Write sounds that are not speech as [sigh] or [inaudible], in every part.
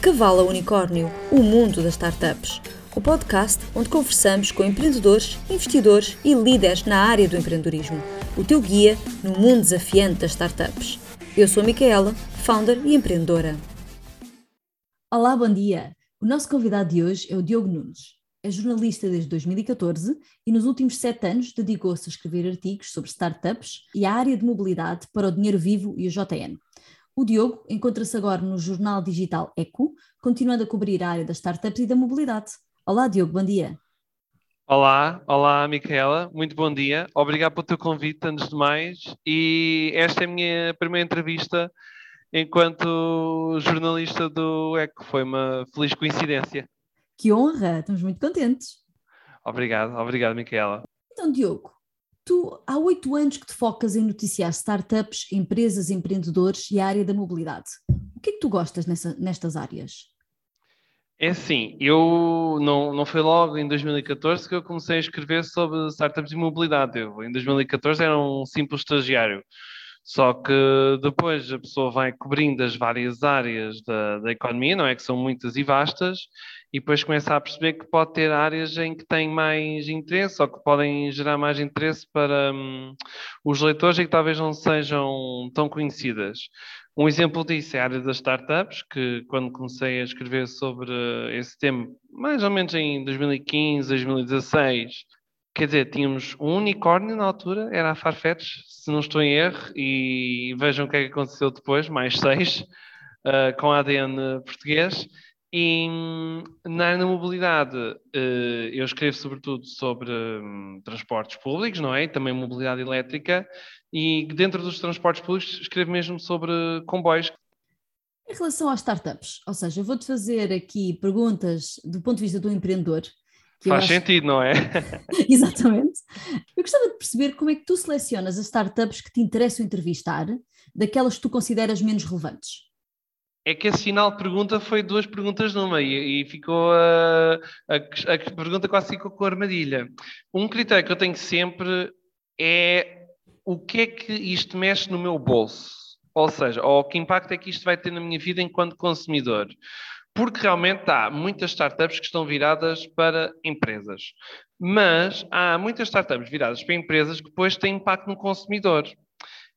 De a Unicórnio, o mundo das startups. O podcast onde conversamos com empreendedores, investidores e líderes na área do empreendedorismo. O teu guia no mundo desafiante das startups. Eu sou a Micaela, founder e empreendedora. Olá, bom dia. O nosso convidado de hoje é o Diogo Nunes. É jornalista desde 2014 e nos últimos sete anos dedicou-se a escrever artigos sobre startups e a área de mobilidade para o Dinheiro Vivo e o JN. O Diogo encontra-se agora no jornal digital Eco, continuando a cobrir a área das startups e da mobilidade. Olá, Diogo, bom dia. Olá, olá, Micaela, muito bom dia. Obrigado pelo teu convite, antes de mais. E esta é a minha primeira entrevista enquanto jornalista do Eco. Foi uma feliz coincidência. Que honra, estamos muito contentes. Obrigado, obrigado, Micaela. Então, Diogo, Tu há oito anos que te focas em noticiar startups, empresas, empreendedores e a área da mobilidade. O que é que tu gostas nessa, nestas áreas? É assim, eu não, não foi logo em 2014 que eu comecei a escrever sobre startups e mobilidade. Eu, em 2014 era um simples estagiário. Só que depois a pessoa vai cobrindo as várias áreas da, da economia, não é? Que são muitas e vastas, e depois começa a perceber que pode ter áreas em que tem mais interesse ou que podem gerar mais interesse para hum, os leitores e que talvez não sejam tão conhecidas. Um exemplo disso é a área das startups, que quando comecei a escrever sobre esse tema, mais ou menos em 2015, 2016, quer dizer, tínhamos um unicórnio na altura, era a Farfetch, se não estou em erro, e vejam o que é que aconteceu depois, mais seis, uh, [laughs] com ADN português. E na área da mobilidade, eh, eu escrevo sobretudo sobre hum, transportes públicos, não é? E também mobilidade elétrica. E dentro dos transportes públicos, escrevo mesmo sobre comboios. Em relação às startups, ou seja, vou-te fazer aqui perguntas do ponto de vista do empreendedor. Faz acho... sentido, não é? [laughs] Exatamente. Eu gostava de perceber como é que tu selecionas as startups que te interessam entrevistar daquelas que tu consideras menos relevantes é que esse final de pergunta foi duas perguntas numa e, e ficou a, a, a, pergunta quase ficou com a armadilha. Um critério que eu tenho sempre é o que é que isto mexe no meu bolso? Ou seja, ou que impacto é que isto vai ter na minha vida enquanto consumidor? Porque realmente há muitas startups que estão viradas para empresas. Mas há muitas startups viradas para empresas que depois têm impacto no consumidor.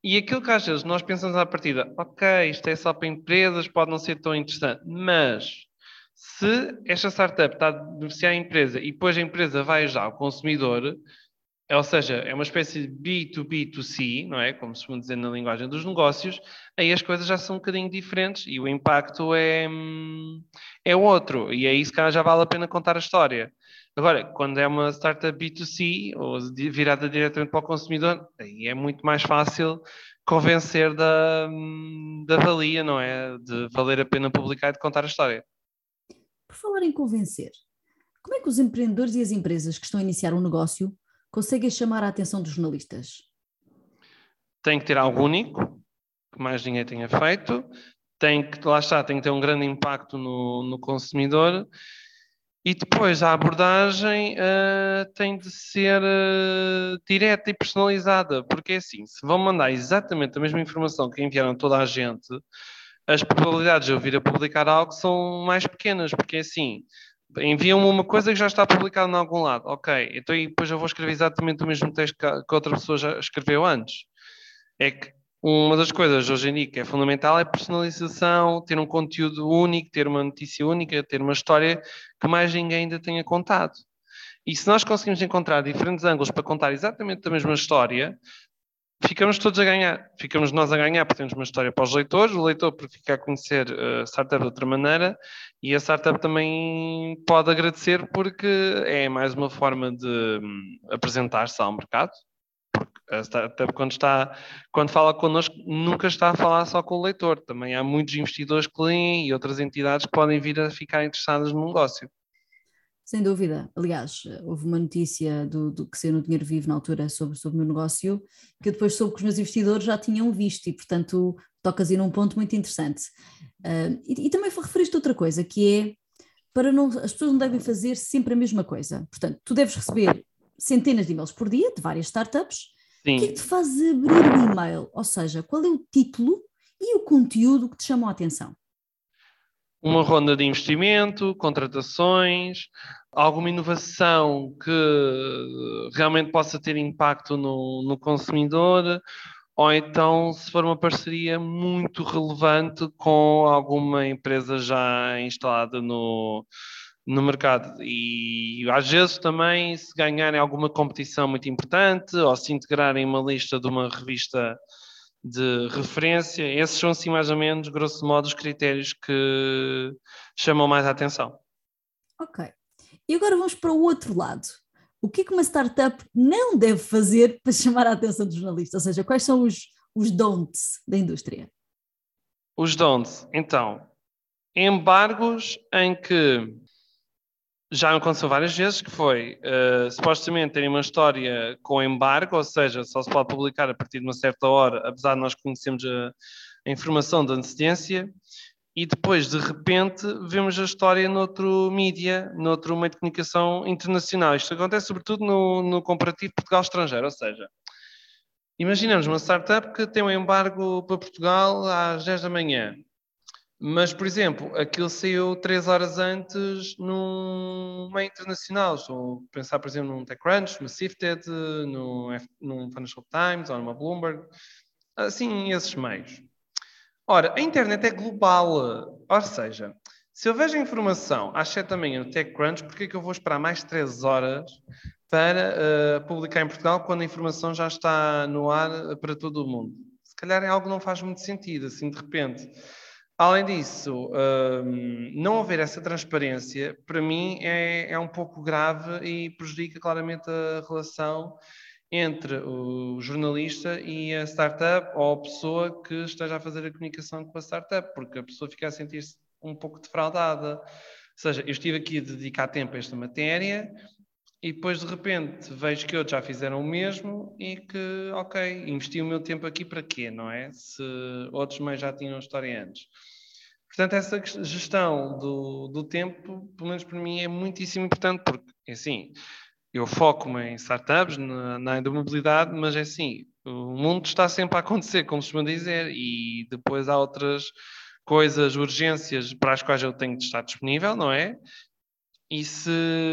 E aquilo que às vezes nós pensamos à partida, ok, isto é só para empresas, pode não ser tão interessante, mas se esta startup está a beneficiar a empresa e depois a empresa vai ajudar o consumidor, ou seja, é uma espécie de B2B2C, não é? Como se costuma dizer na linguagem dos negócios, aí as coisas já são um bocadinho diferentes e o impacto é, hum, é outro. E aí, se calhar, já vale a pena contar a história. Agora, quando é uma startup B2C ou virada diretamente para o consumidor, aí é muito mais fácil convencer da, da valia, não é? De valer a pena publicar e de contar a história. Por falar em convencer, como é que os empreendedores e as empresas que estão a iniciar um negócio conseguem chamar a atenção dos jornalistas? Tem que ter algo único, que mais ninguém tenha feito, tem que, lá está, tem que ter um grande impacto no, no consumidor. E depois a abordagem uh, tem de ser uh, direta e personalizada, porque é assim, se vão mandar exatamente a mesma informação que enviaram toda a gente, as probabilidades de eu vir a publicar algo são mais pequenas, porque é assim, enviam-me uma coisa que já está publicada em algum lado, ok, então depois eu vou escrever exatamente o mesmo texto que, outra pessoa já escreveu antes. É que uma das coisas hoje em dia que é fundamental é personalização, ter um conteúdo único, ter uma notícia única, ter uma história que mais ninguém ainda tenha contado. E se nós conseguimos encontrar diferentes ângulos para contar exatamente a mesma história, ficamos todos a ganhar. Ficamos nós a ganhar porque temos uma história para os leitores, o leitor porque fica a conhecer a startup de outra maneira e a startup também pode agradecer porque é mais uma forma de hum, apresentar-se ao mercado até quando, está, quando fala connosco, nunca está a falar só com o leitor. Também há muitos investidores que leem e outras entidades que podem vir a ficar interessadas no negócio. Sem dúvida. Aliás, houve uma notícia do, do que saiu no Dinheiro Vivo na altura sobre, sobre o meu negócio, que eu depois soube que os meus investidores já tinham visto e, portanto, tocas ir num ponto muito interessante. Uh, e, e, também referiste outra coisa, que é para não, as pessoas não devem fazer sempre a mesma coisa. Portanto, tu deves receber centenas de e-mails por dia de várias startups Sim. O que é que te faz abrir o e-mail? Ou seja, qual é o título e o conteúdo que te chamam a atenção? Uma ronda de investimento, contratações, alguma inovação que realmente possa ter impacto no, no consumidor, ou então se for uma parceria muito relevante com alguma empresa já instalada no, no mercado. E às vezes também se ganharem alguma competição muito importante ou se integrarem uma lista de uma revista de referência, esses são assim mais ou menos, grosso modo, os critérios que chamam mais a atenção. Ok. E agora vamos para o outro lado. O que é que uma startup não deve fazer para chamar a atenção dos jornalistas? Ou seja, quais são os, os don'ts da indústria? Os don'ts, então, embargos em que já aconteceu várias vezes, que foi uh, supostamente terem uma história com embargo, ou seja, só se pode publicar a partir de uma certa hora, apesar de nós conhecermos a, a informação da antecedência, e depois, de repente, vemos a história noutro mídia, noutro meio de comunicação internacional. Isto acontece sobretudo no, no comparativo Portugal-estrangeiro, ou seja, imaginamos uma startup que tem um embargo para Portugal às 10 da manhã. Mas, por exemplo, aquilo saiu três horas antes num meio internacional. Estou a pensar, por exemplo, num TechCrunch, numa Sifted, num, num Financial Times ou numa Bloomberg. Assim, esses meios. Ora, a internet é global. Ou seja, se eu vejo a informação às 7 da manhã no TechCrunch, por que é que eu vou esperar mais 3 horas para uh, publicar em Portugal quando a informação já está no ar para todo o mundo? Se calhar é algo que não faz muito sentido, assim, de repente. Além disso, um, não haver essa transparência, para mim, é, é um pouco grave e prejudica claramente a relação entre o jornalista e a startup ou a pessoa que esteja a fazer a comunicação com a startup, porque a pessoa fica a sentir-se um pouco defraudada. Ou seja, eu estive aqui a dedicar tempo a esta matéria e depois de repente vejo que outros já fizeram o mesmo e que, ok, investi o meu tempo aqui para quê, não é? Se outros meios já tinham história antes. Portanto, essa gestão do, do tempo, pelo menos para mim, é muitíssimo importante, porque, é assim, eu foco-me em startups, na, na mobilidade, mas é assim, o mundo está sempre a acontecer, como se costuma dizer, e depois há outras coisas, urgências para as quais eu tenho de estar disponível, não é? E se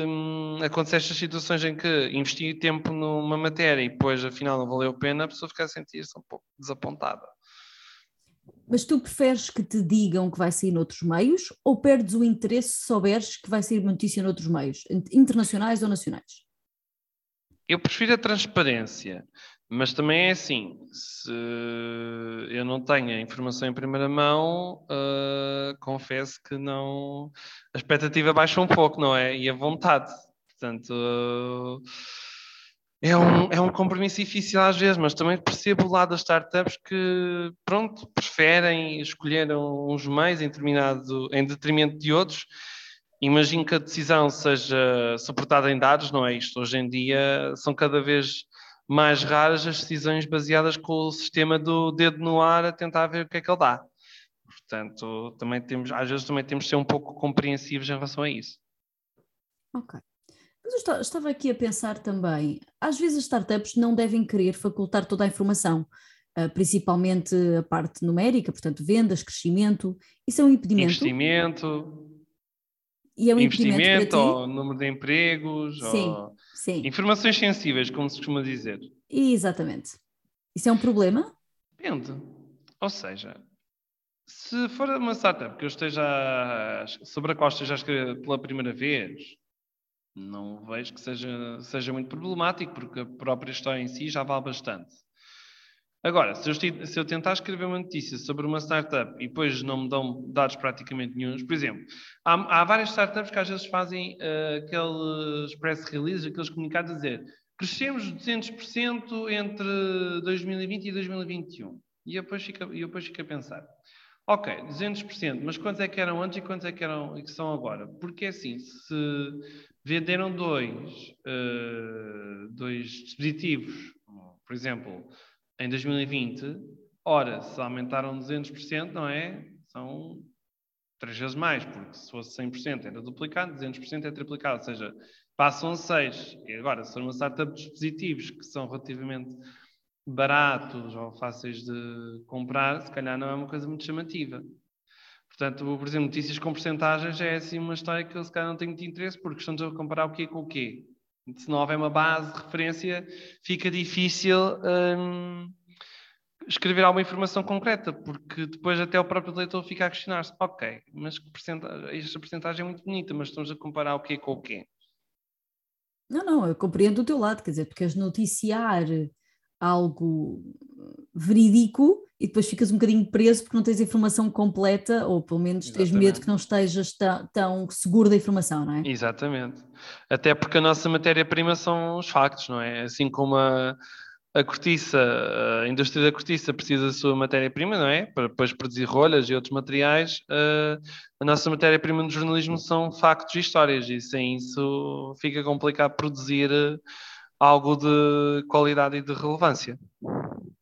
hum, acontecer estas situações em que investi tempo numa matéria e depois afinal não valeu a pena, a pessoa fica a sentir-se um pouco desapontada. Mas tu preferes que te digam que vai sair noutros meios ou perdes o interesse se souberes que vai sair notícia noutros meios, internacionais ou nacionais? Eu prefiro a transparência, mas também é assim: se eu não tenho a informação em primeira mão, uh, confesso que não. A expectativa baixa um pouco, não é? E a vontade. Portanto. Uh, é um, é um compromisso difícil às vezes, mas também percebo o lado das startups que, pronto, preferem escolher uns meios em, determinado, em detrimento de outros. Imagino que a decisão seja suportada em dados, não é isto? Hoje em dia são cada vez mais raras as decisões baseadas com o sistema do dedo no ar a tentar ver o que é que ele dá. Portanto, também temos, às vezes também temos de ser um pouco compreensivos em relação a isso. Ok. Mas eu estava aqui a pensar também, às vezes as startups não devem querer facultar toda a informação, ah, principalmente a parte numérica, portanto, vendas, crescimento, isso é um impedimento. Investimento. E é um investimento, ou número de empregos, sim, ou sim. informações sensíveis, como se costuma dizer. Exatamente. Isso é um problema? Depende. Ou seja, se for uma startup que eu esteja sobre a qual esteja a escrever pela primeira vez, não vejo que seja, seja muito problemático, porque a própria história em si já vale bastante. Agora, se eu, se eu, tentar escrever uma notícia sobre uma startup e depois não me dão dados praticamente nenhums, por exemplo, há, há várias startups que às vezes fazem uh, aqueles press releases, aqueles comunicados a dizer crescemos 200% entre 2020 e 2021. E eu depois fico, eu depois fico a pensar, ok, 200%, mas quantos é que eram antes e quantos é que, eram, que são agora? Porque assim, se venderam dois, uh, dois dispositivos, por exemplo, em 2020, ora, se aumentaram 200%, não é? São três vezes mais, porque se fosse 100% era duplicado, 200% é triplicado, ou seja, passam 6. E agora, se for uma startup de dispositivos que são relativamente baratos ou fáceis de comprar, se calhar não é uma coisa muito chamativa. Portanto, por exemplo, notícias com porcentagens é assim uma história que eu se calhar não tenho muito interesse, porque estamos a comparar o quê com o quê. Se não houver uma base de referência, fica difícil hum, escrever alguma informação concreta, porque depois até o próprio leitor fica a questionar-se, ok, mas esta porcentagem é muito bonita, mas estamos a comparar o quê com o quê? Não, não, eu compreendo o teu lado, quer dizer, porque és noticiar algo verídico e depois ficas um bocadinho preso porque não tens a informação completa, ou pelo menos Exatamente. tens medo que não estejas tão, seguro da informação, não é? Exatamente. Até porque a nossa matéria-prima são os factos, não é? Assim como a, a cortiça, a indústria da cortiça precisa da sua matéria-prima, não é? Para depois produzir rolhas e outros materiais. Uh, a nossa matéria-prima no jornalismo são factos e histórias, e sem isso fica complicado produzir algo de qualidade e de relevância.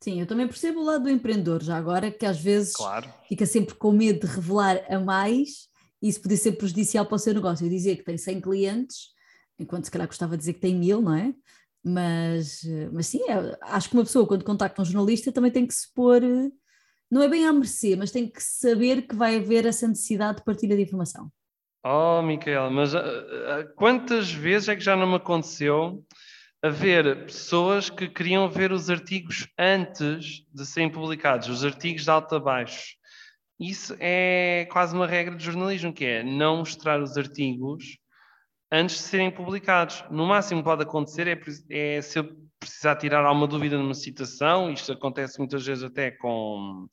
Sim, eu também percebo o lado do empreendedor, já agora, que às vezes claro. fica sempre com medo de revelar a mais e isso podia ser prejudicial para o seu negócio. Eu dizia que tem 100 clientes, enquanto se calhar gostava de dizer que tem mil, não é? Mas, mas sim, é, acho que uma pessoa, quando contacta um jornalista, também tem que se pôr, não é bem à mercê, mas tem que saber que vai haver essa necessidade de partilha de informação. Oh, Micaela, mas uh, uh, quantas vezes é que já não me aconteceu haver pessoas que queriam ver os artigos antes de serem publicados, os artigos de alto a baixo. Isso é quase uma regra de jornalismo, que é não mostrar os artigos antes de serem publicados. No máximo pode acontecer é, é se eu precisar tirar alguma dúvida numa citação, isto acontece muitas vezes até com,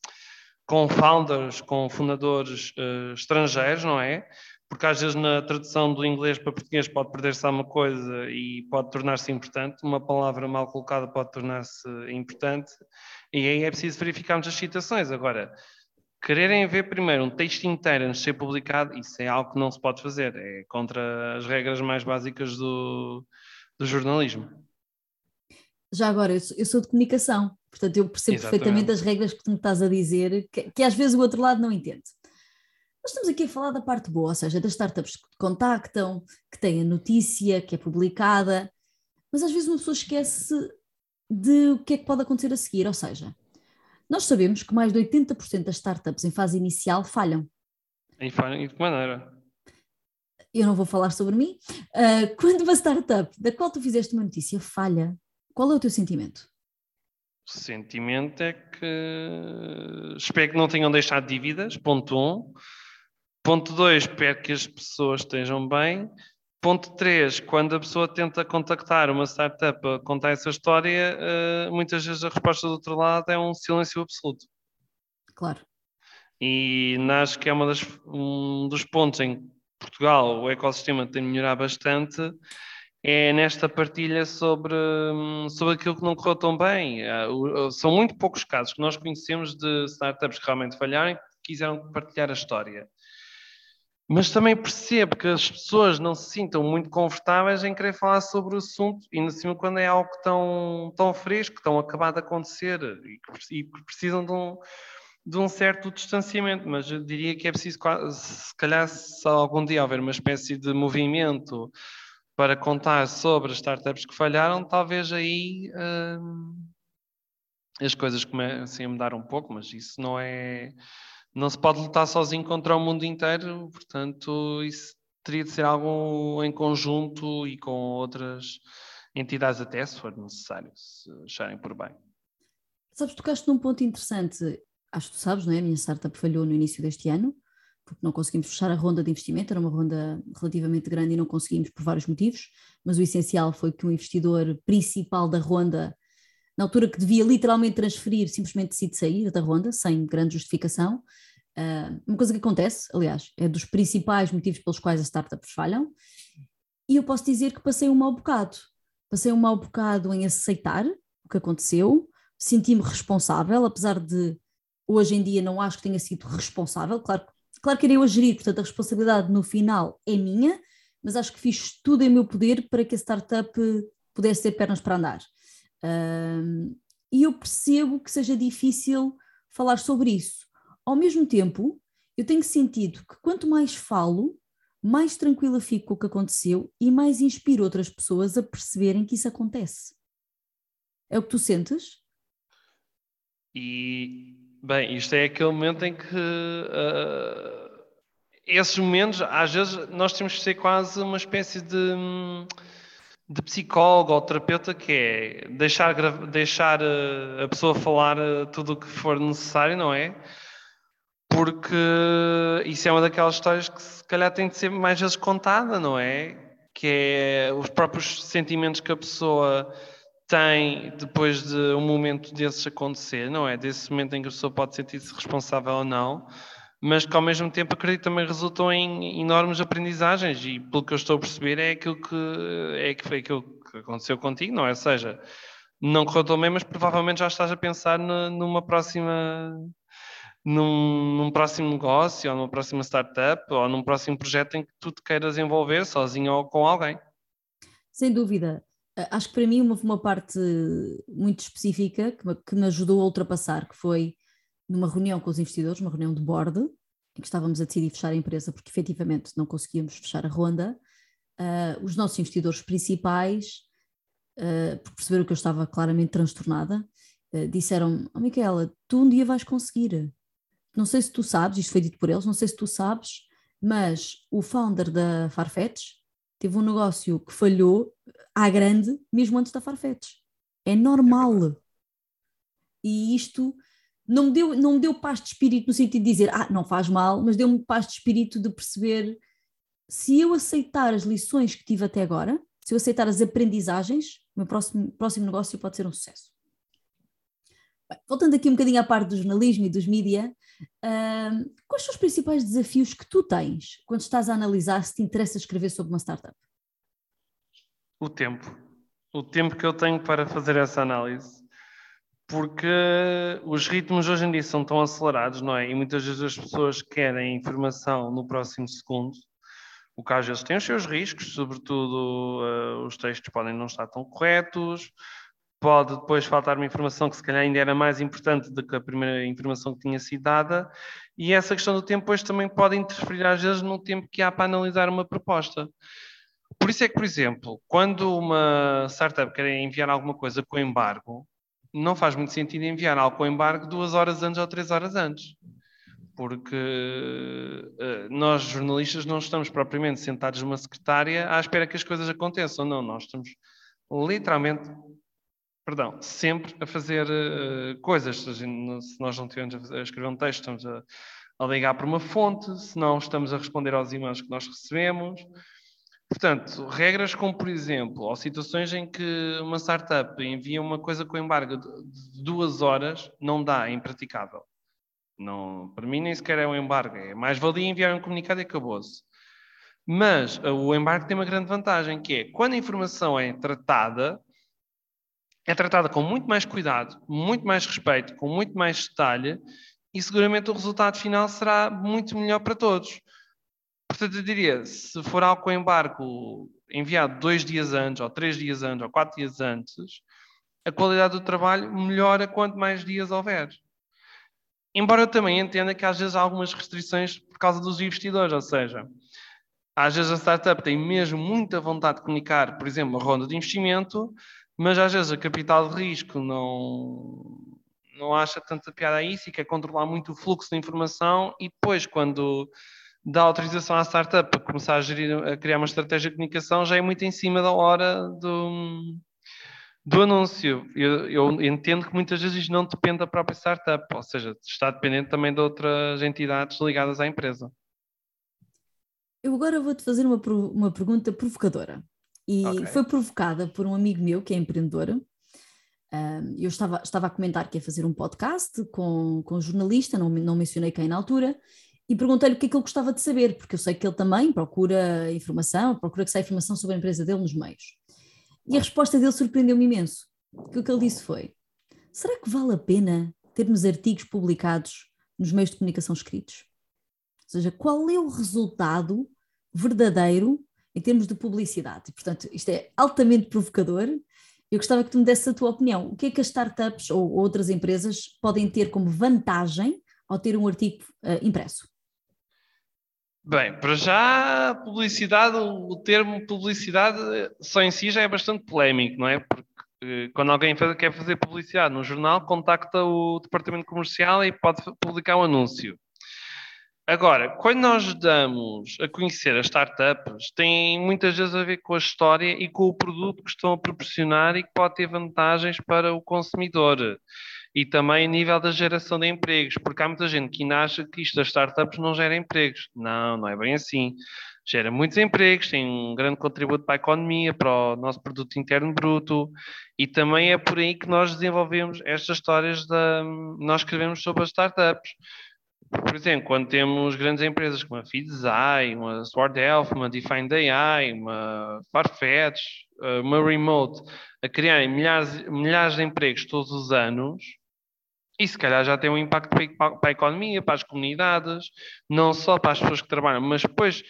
com founders, com fundadores uh, estrangeiros, não é? Porque às vezes na tradução do inglês para português pode perder-se alguma coisa e pode tornar-se importante, uma palavra mal colocada pode tornar-se importante, e aí é preciso verificarmos as citações. Agora, quererem ver primeiro um texto inteiro antes de ser publicado, isso é algo que não se pode fazer, é contra as regras mais básicas do, do jornalismo. Já agora, eu sou, eu sou de comunicação, portanto eu percebo Exatamente. perfeitamente as regras que tu me estás a dizer, que, que às vezes o outro lado não entende. Nós estamos aqui a falar da parte boa, ou seja, das startups que contactam, que têm a notícia, que é publicada, mas às vezes uma pessoa esquece de o que é que pode acontecer a seguir, ou seja, nós sabemos que mais de 80% das startups em fase inicial falham. E falham de que maneira? Eu não vou falar sobre mim. Uh, [laughs] quando uma startup da qual tu fizeste uma notícia falha, qual é o teu sentimento? O sentimento é que espero que não tenham deixado dívidas, ponto um. Ponto 2, espero que as pessoas estejam bem. Ponto 3, quando a pessoa tenta contactar uma startup a contar essa história, uh, muitas vezes a resposta do outro lado é um silêncio absoluto. Claro. E acho que é uma das, um dos pontos em que Portugal, o ecossistema tem de melhorar bastante, é nesta partilha sobre, sobre aquilo que não correu tão bem. Uh, são muito poucos casos que nós conhecemos de startups que realmente falharam e quiseram partilhar a história. Mas também percebo que as pessoas não se sintam muito confortáveis em querer falar sobre o assunto, e no cima quando é algo tão, tão fresco, tão acabado de acontecer, e que precisam de um, de um certo distanciamento. Mas eu diria que é preciso, se calhar, se algum dia houver uma espécie de movimento para contar sobre as startups que falharam, talvez aí hum, as coisas comecem a mudar um pouco, mas isso não é não se pode lutar sozinho contra o mundo inteiro, portanto, isso teria de ser algo em conjunto e com outras entidades até, se for necessário, se acharem por bem. Sabes, tocaste num ponto interessante, acho que tu sabes, não é? A minha startup falhou no início deste ano, porque não conseguimos fechar a ronda de investimento, era uma ronda relativamente grande e não conseguimos por vários motivos, mas o essencial foi que o investidor principal da ronda, na altura que devia literalmente transferir, simplesmente decide sair da ronda, sem grande justificação, Uh, uma coisa que acontece, aliás, é dos principais motivos pelos quais as startups falham, e eu posso dizer que passei um mau bocado. Passei um mau bocado em aceitar o que aconteceu, senti-me responsável, apesar de hoje em dia não acho que tenha sido responsável, claro, claro que era eu a gerir, portanto a responsabilidade no final é minha, mas acho que fiz tudo em meu poder para que a startup pudesse ter pernas para andar. E eu percebo que seja difícil falar sobre isso, ao mesmo tempo, eu tenho sentido que quanto mais falo, mais tranquila fico com o que aconteceu e mais inspiro outras pessoas a perceberem que isso acontece. É o que tu sentes? E, bem, isto é aquele momento em que uh, esses momentos, às vezes, nós temos que ser quase uma espécie de, de psicólogo ou terapeuta que é deixar, deixar eh, a pessoa falar eh, tudo o que for necessário, não é? Porque isso é uma daquelas histórias que se calhar tem de ser mais vezes contada, não é? Que é os próprios sentimentos que a pessoa tem depois de um momento desses acontecer, não é? Desse momento em que a pessoa pode sentir-se responsável ou não mas que ao mesmo tempo acredito também resultou em enormes aprendizagens e pelo que eu estou a perceber é aquilo que é que foi aquilo que aconteceu contigo, não é? Ou seja, não correu tão bem, mas provavelmente já estás a pensar numa próxima num, num, próximo negócio ou numa próxima startup ou num próximo projeto em que tu te queiras envolver sozinho ou com alguém. Sem dúvida. Acho que para mim houve uma parte muito específica que que me ajudou a ultrapassar, que foi numa reunião com os investidores, uma reunião de board, em que estávamos a decidir fechar a empresa porque efetivamente não conseguíamos fechar a ronda, uh, os nossos investidores principais, uh, por perceberam que eu estava claramente transtornada, uh, disseram, oh, Micaela, tu um dia vais conseguir. Não sei se tu sabes, isto foi dito por eles, não sei se tu sabes, mas o founder da Farfetch teve um negócio que falhou à grande mesmo antes da Farfetch. É normal. E isto não me, deu, não me deu paz de espírito no sentido de dizer, ah, não faz mal, mas deu-me paz de espírito de perceber se eu aceitar as lições que tive até agora, se eu aceitar as aprendizagens, o meu próximo, próximo negócio pode ser um sucesso. Bem, voltando aqui um bocadinho à parte do jornalismo e dos mídia, uh, quais são os principais desafios que tu tens quando estás a analisar se te interessa escrever sobre uma startup? O tempo. O tempo que eu tenho para fazer essa análise porque os ritmos hoje em dia são tão acelerados, não é? E muitas vezes as pessoas querem informação no próximo segundo, o que às vezes tem os seus riscos, sobretudo uh, os textos podem não estar tão corretos, pode depois faltar uma informação que se calhar ainda era mais importante do que a primeira informação que tinha sido dada, e essa questão do tempo depois também pode interferir às vezes no tempo que há para analisar uma proposta. Por isso é que, por exemplo, quando uma startup quer enviar alguma coisa com embargo, não faz muito sentido enviar algo com embargo duas horas antes ou três horas antes. Porque uh, nós, jornalistas, não estamos propriamente sentados numa secretária à espera que as coisas aconteçam. Não, nós estamos literalmente, perdão, sempre a fazer uh, coisas. Se nós não estivermos a escrever um texto, estamos a, a ligar para uma fonte, se não estamos a responder aos e-mails que nós recebemos. Portanto, regras como, por exemplo, ou situações em que uma startup envia uma coisa com embargo de duas horas, não dá, é impraticável. Não, para mim nem sequer é um embargo, é mais valia enviar um comunicado e acabou-se. Mas uh, o embargo tem uma grande vantagem, que é quando a informação é tratada, é tratada com muito mais cuidado, muito mais respeito, com muito mais detalhe, e seguramente o resultado final será muito melhor para todos. Portanto, eu diria, se for algo com embargo enviado dois dias antes, ou três dias antes, ou quatro dias antes, a qualidade do trabalho melhora quanto mais dias houver. Embora eu também entenda que às vezes há algumas restrições por causa dos investidores, ou seja, às vezes a startup tem mesmo muita vontade de comunicar, por exemplo, uma ronda de investimento, mas às vezes a capital de risco não, não acha tanta piada a isso e quer controlar muito o fluxo de informação e depois quando dá autorização à startup para começar a, gerir, a criar uma estratégia de comunicação já é muito em cima da hora do, do anúncio. Eu, eu, entendo que muitas vezes não depende da própria startup, ou seja, está dependente também de outras entidades ligadas à empresa. Eu agora vou-te fazer uma, uma pergunta provocadora. E okay. foi provocada por um amigo meu que é empreendedor. eu estava, estava a comentar que ia fazer um podcast com, com um jornalista, não, não mencionei quem na altura, e perguntei-lhe o que é que ele gostava de saber, porque eu sei que ele também procura informação, procura que saia informação sobre a empresa dele nos meios. E a resposta dele surpreendeu-me imenso. Que o que ele disse foi: será que vale a pena termos artigos publicados nos meios de comunicação escritos? Ou seja, qual é o resultado verdadeiro em termos de publicidade? E, portanto, isto é altamente provocador. Eu gostava que tu me desse a tua opinião. O que é que as startups ou outras empresas podem ter como vantagem ao ter um artigo uh, impresso? Bem, para já, publicidade, o termo publicidade só em si já é bastante polémico, não é? Porque eh, quando alguém quer fazer publicidade no jornal, contacta o departamento comercial e pode publicar um anúncio. Agora, quando nós damos a conhecer as startups, tem muitas vezes a ver com a história e com o produto que estão a proporcionar e que pode ter vantagens para o consumidor. E também a nível da geração de empregos, porque há muita gente que acha que isto das startups não gera empregos. Não, não é bem assim. Gera muitos empregos, tem um grande contributo para a economia, para o nosso produto interno bruto, e também é por aí que nós desenvolvemos estas histórias da. Nós escrevemos sobre as startups por exemplo, quando temos grandes empresas como a Feedzai, uma Sword Health, uma Defined AI, uma Farfetch, eh, uma Remote, a criarem milhares, milhares de empregos todos os anos, e se calhar já tem um impacto para a economia, para as comunidades, não só para as pessoas que trabalham, mas depois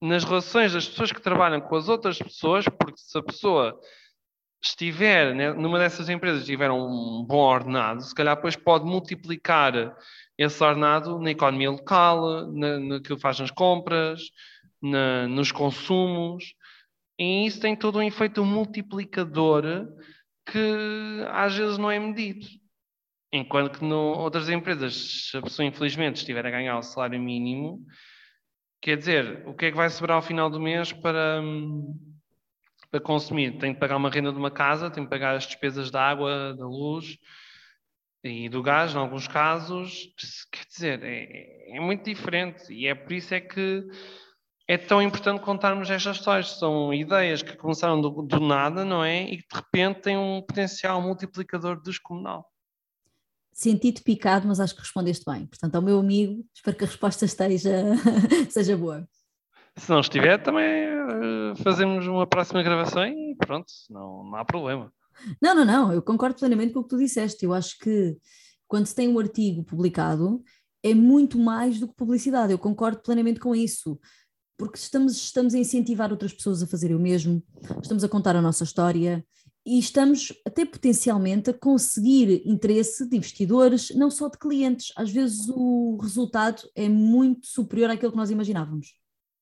nas relações das pessoas que trabalham com as outras pessoas, porque se a pessoa estiver né, numa dessas empresas tiver um bom ordenado, se calhar depois pode multiplicar esse ordenado na economia local, no que faz nas compras, na, nos consumos, e isso tem todo um efeito multiplicador que às vezes não é medido. Enquanto que no, outras empresas, se a pessoa infelizmente estiver a ganhar o salário mínimo, quer dizer, o que é que vai sobrar ao final do mês para, para consumir? Tem de pagar uma renda de uma casa, tem de pagar as despesas da água, da luz, e do gás, em alguns casos, quer dizer, é, é, muito diferente e é por isso é que é tão importante contarmos estas histórias. São ideias que começaram do, do nada, não é? E que de repente têm um potencial multiplicador descomunal. Senti-te picado, mas acho que respondeste bem. Portanto, ao meu amigo, espero que a resposta esteja, [laughs] seja boa. Se não estiver, também eh, fazemos uma próxima gravação e pronto, não, não há problema. Não, não, não, eu concordo plenamente com o que tu disseste. Eu acho que quando se tem um artigo publicado é muito mais do que publicidade. Eu concordo plenamente com isso. Porque estamos, estamos a incentivar outras pessoas a fazerem o mesmo, estamos a contar a nossa história e estamos até potencialmente a conseguir interesse de investidores, não só de clientes. Às vezes o resultado é muito superior àquilo que nós imaginávamos,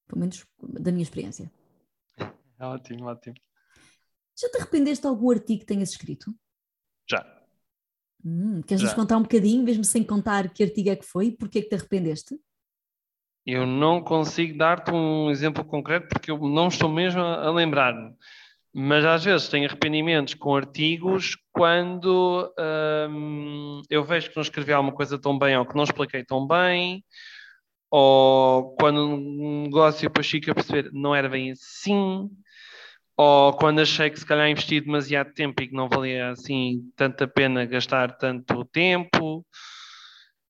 pelo menos da minha experiência. Ótimo, ótimo. Já te arrependeste de algum artigo que tenhas escrito? Já. Hum, queres nos contar um bocadinho, mesmo sem contar que artigo é que foi? Porquê é que te arrependeste? Eu não consigo dar-te um exemplo concreto porque eu não estou mesmo a lembrar-me. Mas às vezes tenho arrependimentos com artigos quando hum, eu vejo que não escrevi alguma coisa tão bem ou que não expliquei tão bem, ou quando um negócio depois fica a perceber não era bem assim ou quando achei que se calhar investi demasiado tempo e que não valia assim tanta pena gastar tanto tempo.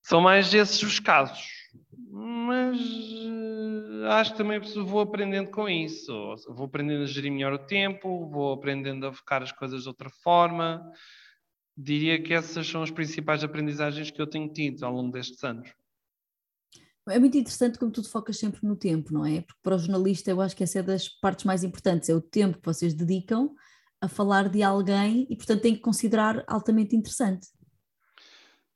São mais esses os casos. Mas uh, acho que também vou aprendendo com isso. Vou aprendendo a gerir melhor o tempo, vou aprendendo a focar as coisas de outra forma. Diria que essas são as principais aprendizagens que eu tenho tido ao longo destes anos. É muito interessante como tu te focas sempre no tempo, não é? Porque para o jornalista eu acho que essa é das partes mais importantes, é o tempo que vocês dedicam a falar de alguém e, portanto, tem que considerar altamente interessante.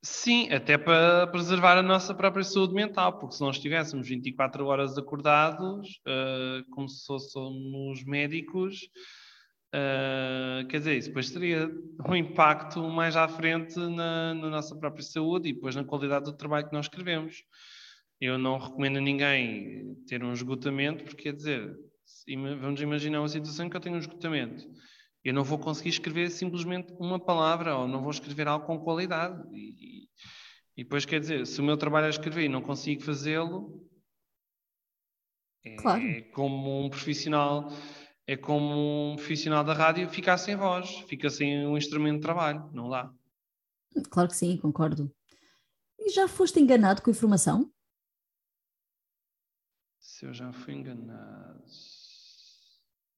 Sim, até para preservar a nossa própria saúde mental, porque se nós estivéssemos 24 horas acordados, uh, como se fôssemos médicos, uh, quer dizer, isso depois teria um impacto mais à frente na, na nossa própria saúde e depois na qualidade do trabalho que nós escrevemos eu não recomendo a ninguém ter um esgotamento, porque quer dizer, vamos imaginar uma situação em que eu tenho um esgotamento. Eu não vou conseguir escrever simplesmente uma palavra ou não vou escrever algo com qualidade. E, e depois, quer dizer, se o meu trabalho é escrever e não consigo fazê-lo, é, claro. é como um profissional é como um profissional da rádio ficar sem voz, fica sem um instrumento de trabalho, não dá. Claro que sim, concordo. E já foste enganado com informação? Se eu já fui enganado.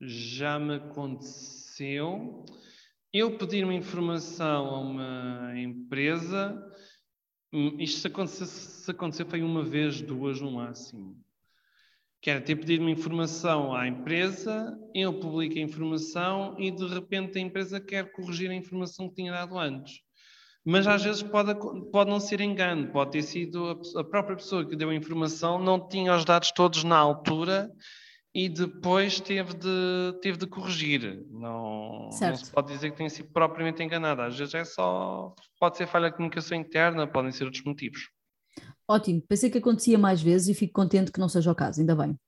Já me aconteceu eu pedir uma informação a uma empresa. Hum, isto se acontecer, se acontecer foi uma vez, duas no máximo. Que era ter pedido uma informação à empresa, eu publico a informação e de repente a empresa quer corrigir a informação que tinha dado antes mas às vezes pode, pode não ser engano, pode ter sido a, a, própria pessoa que deu a informação, não tinha os dados todos na altura e depois teve de, teve de corrigir. Não, não se pode dizer que tenha sido propriamente enganada, às vezes é só, pode ser falha de comunicação interna, podem ser outros motivos. Ótimo, pensei que acontecia mais vezes e fico contente que não seja o caso, ainda bem.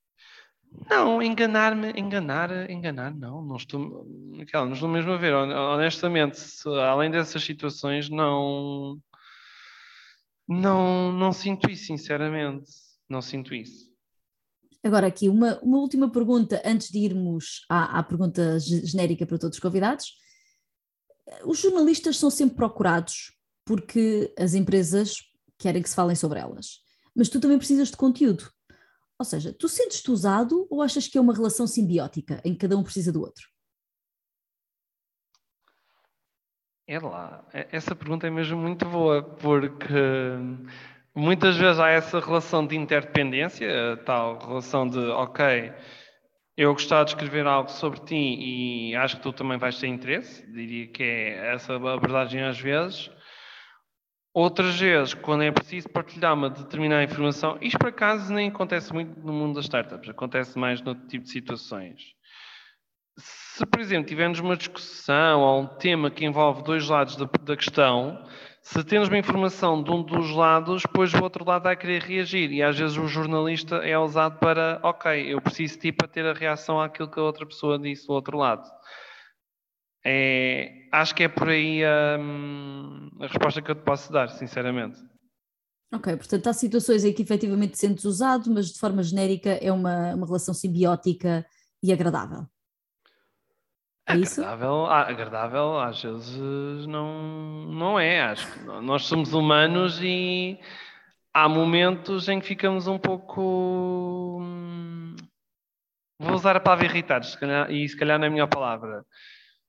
Não, enganar-me, enganar, enganar, não, não estou, Miquel, não estou mesmo a ver, honestamente, se, além dessas situações, não, não, não sinto isso, sinceramente, não sinto isso. Agora aqui, uma, uma última pergunta antes de irmos à, à pergunta genérica para todos os convidados. Os jornalistas são sempre procurados porque as empresas querem que se falem sobre elas, mas tu também precisas de conteúdo. Ou seja, tu sentes-te usado ou achas que é uma relação simbiótica em que cada um precisa do outro? É lá, essa pergunta é mesmo muito boa, porque muitas vezes há essa relação de interdependência, tal relação de, ok, eu gostava de escrever algo sobre ti e acho que tu também vais ter interesse, diria que é essa abordagem às vezes. Outras vezes, quando é preciso partilhar uma determinada informação, isto por acaso nem acontece muito no mundo das startups, acontece mais noutro tipo de situações. Se, por exemplo, tivermos uma discussão ou um tema que envolve dois lados da, da questão, se temos uma informação de um dos lados, depois o outro lado vai querer reagir. E às vezes o jornalista é usado para, ok, eu preciso de ti para ter a reação àquilo que a outra pessoa disse do outro lado. É, acho que é por aí a, hum, a resposta que eu te posso dar, sinceramente. Ok, portanto há situações em que efetivamente sentes usado, mas de forma genérica é uma, uma relação simbiótica e agradável. É agradável, ah, agradável às vezes não, não é. Acho que nós somos humanos e há momentos em que ficamos um pouco. Hum, vou usar a palavra irritados, e se calhar não é a melhor palavra.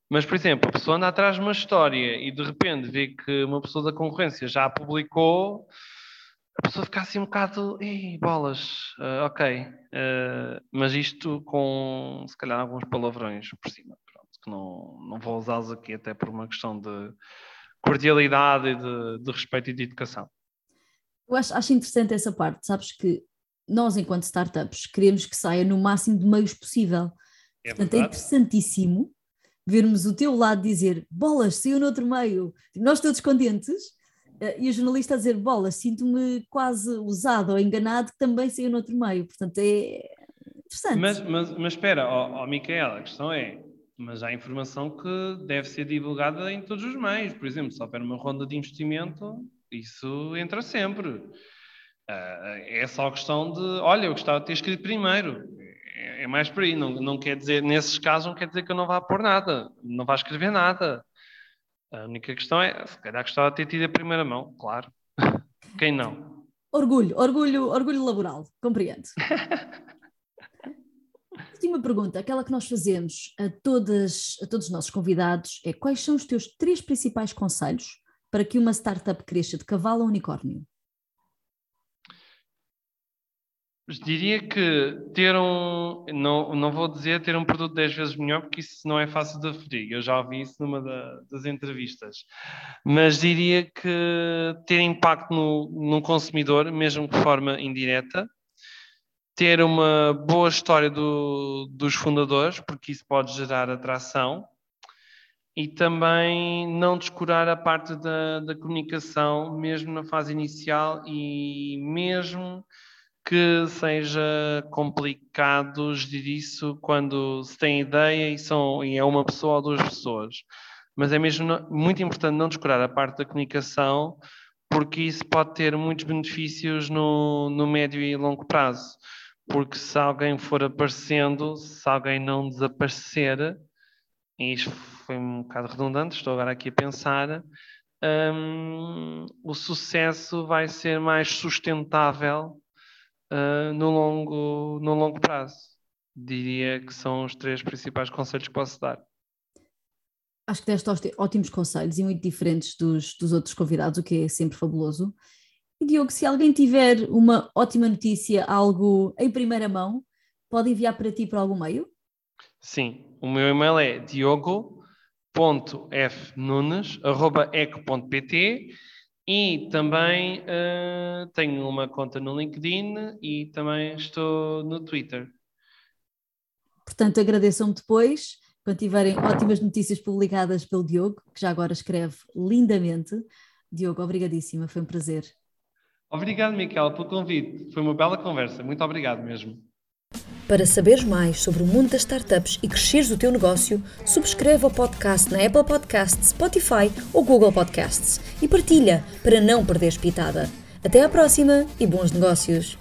Mas, por exemplo, a pessoa anda atrás de uma história e de repente vê que uma pessoa da concorrência já a publicou, a pessoa fica assim um bocado, ei, bolas, uh, ok. Uh, mas isto com, se calhar, alguns palavrões por cima, que não, não vou usá-los aqui até por uma questão de cordialidade e de, de respeito e de educação. Eu acho, acho interessante essa parte, sabes que nós, enquanto startups, queremos que saia no máximo de meios possível. É Portanto, é verdade. é interessantíssimo vermos o teu lado dizer bolas, saiu no outro meio, tipo, nós todos contentes, eh, e o jornalista a dizer bolas, sinto-me quase usado ou enganado que também saiu no outro meio, portanto é interessante. Mas, mas, mas espera, ó, ó Micaela, a questão é, mas há informação que deve ser divulgada em todos os meios, por exemplo, se houver uma ronda de investimento, isso entra sempre. Uh, é só questão de, olha, eu gostava de ter escrito primeiro é, mais por aí. Não, não quer dizer, nesses casos, não quer dizer que eu não vá pôr nada, não vá escrever nada. A única questão é, se calhar gostava de ter tido a primeira mão, claro. [laughs] Quem não? Orgulho, orgulho, orgulho laboral, compreendo. [laughs] Última pergunta, aquela que nós fazemos a, todas, a todos os nossos convidados é quais são os teus três principais conselhos para que uma startup cresça de cavalo a unicórnio? Diria que ter um, não, não vou dizer ter um produto 10 vezes melhor, porque isso não é fácil de aferir. Eu já ouvi isso numa da, das entrevistas. Mas diria que ter impacto no, no consumidor, mesmo de forma indireta, ter uma boa história do, dos fundadores, porque isso pode gerar atração, e também não descurar a parte da, da comunicação, mesmo na fase inicial e mesmo que seja complicado gerir isso quando se tem ideia e, são, e é uma pessoa ou duas pessoas. Mas é mesmo muito importante não descurar a parte da comunicação, porque isso pode ter muitos benefícios no, no médio e longo prazo. Porque se alguém for aparecendo, se alguém não desaparecer, e isto foi um bocado redundante, estou agora aqui a pensar, um, o sucesso vai ser mais sustentável uh, no, longo, no longo prazo. Diria que são os três principais conselhos que posso dar. Acho que deste ótimos conselhos e muito diferentes dos, dos outros convidados, o que é sempre fabuloso. E Diogo, se alguém tiver uma ótima notícia, algo em primeira mão, pode enviar para ti por algum meio? Sim, o meu e-mail é diogo.fnunes.eco.pt e também uh, tenho uma conta no LinkedIn e também estou no Twitter. Portanto, agradeçam-me depois, quando tiverem ótimas notícias publicadas pelo Diogo, que já agora escreve lindamente. Diogo, obrigadíssima, foi um prazer. Obrigado, Miquel, pelo convite. Foi uma bela conversa. Muito obrigado mesmo. Para saberes mais sobre o mundo das startups e cresceres o teu negócio, subscreve o podcast na Apple Podcasts, Spotify ou Google Podcasts e partilha para não perderes pitada. Até à próxima e bons negócios!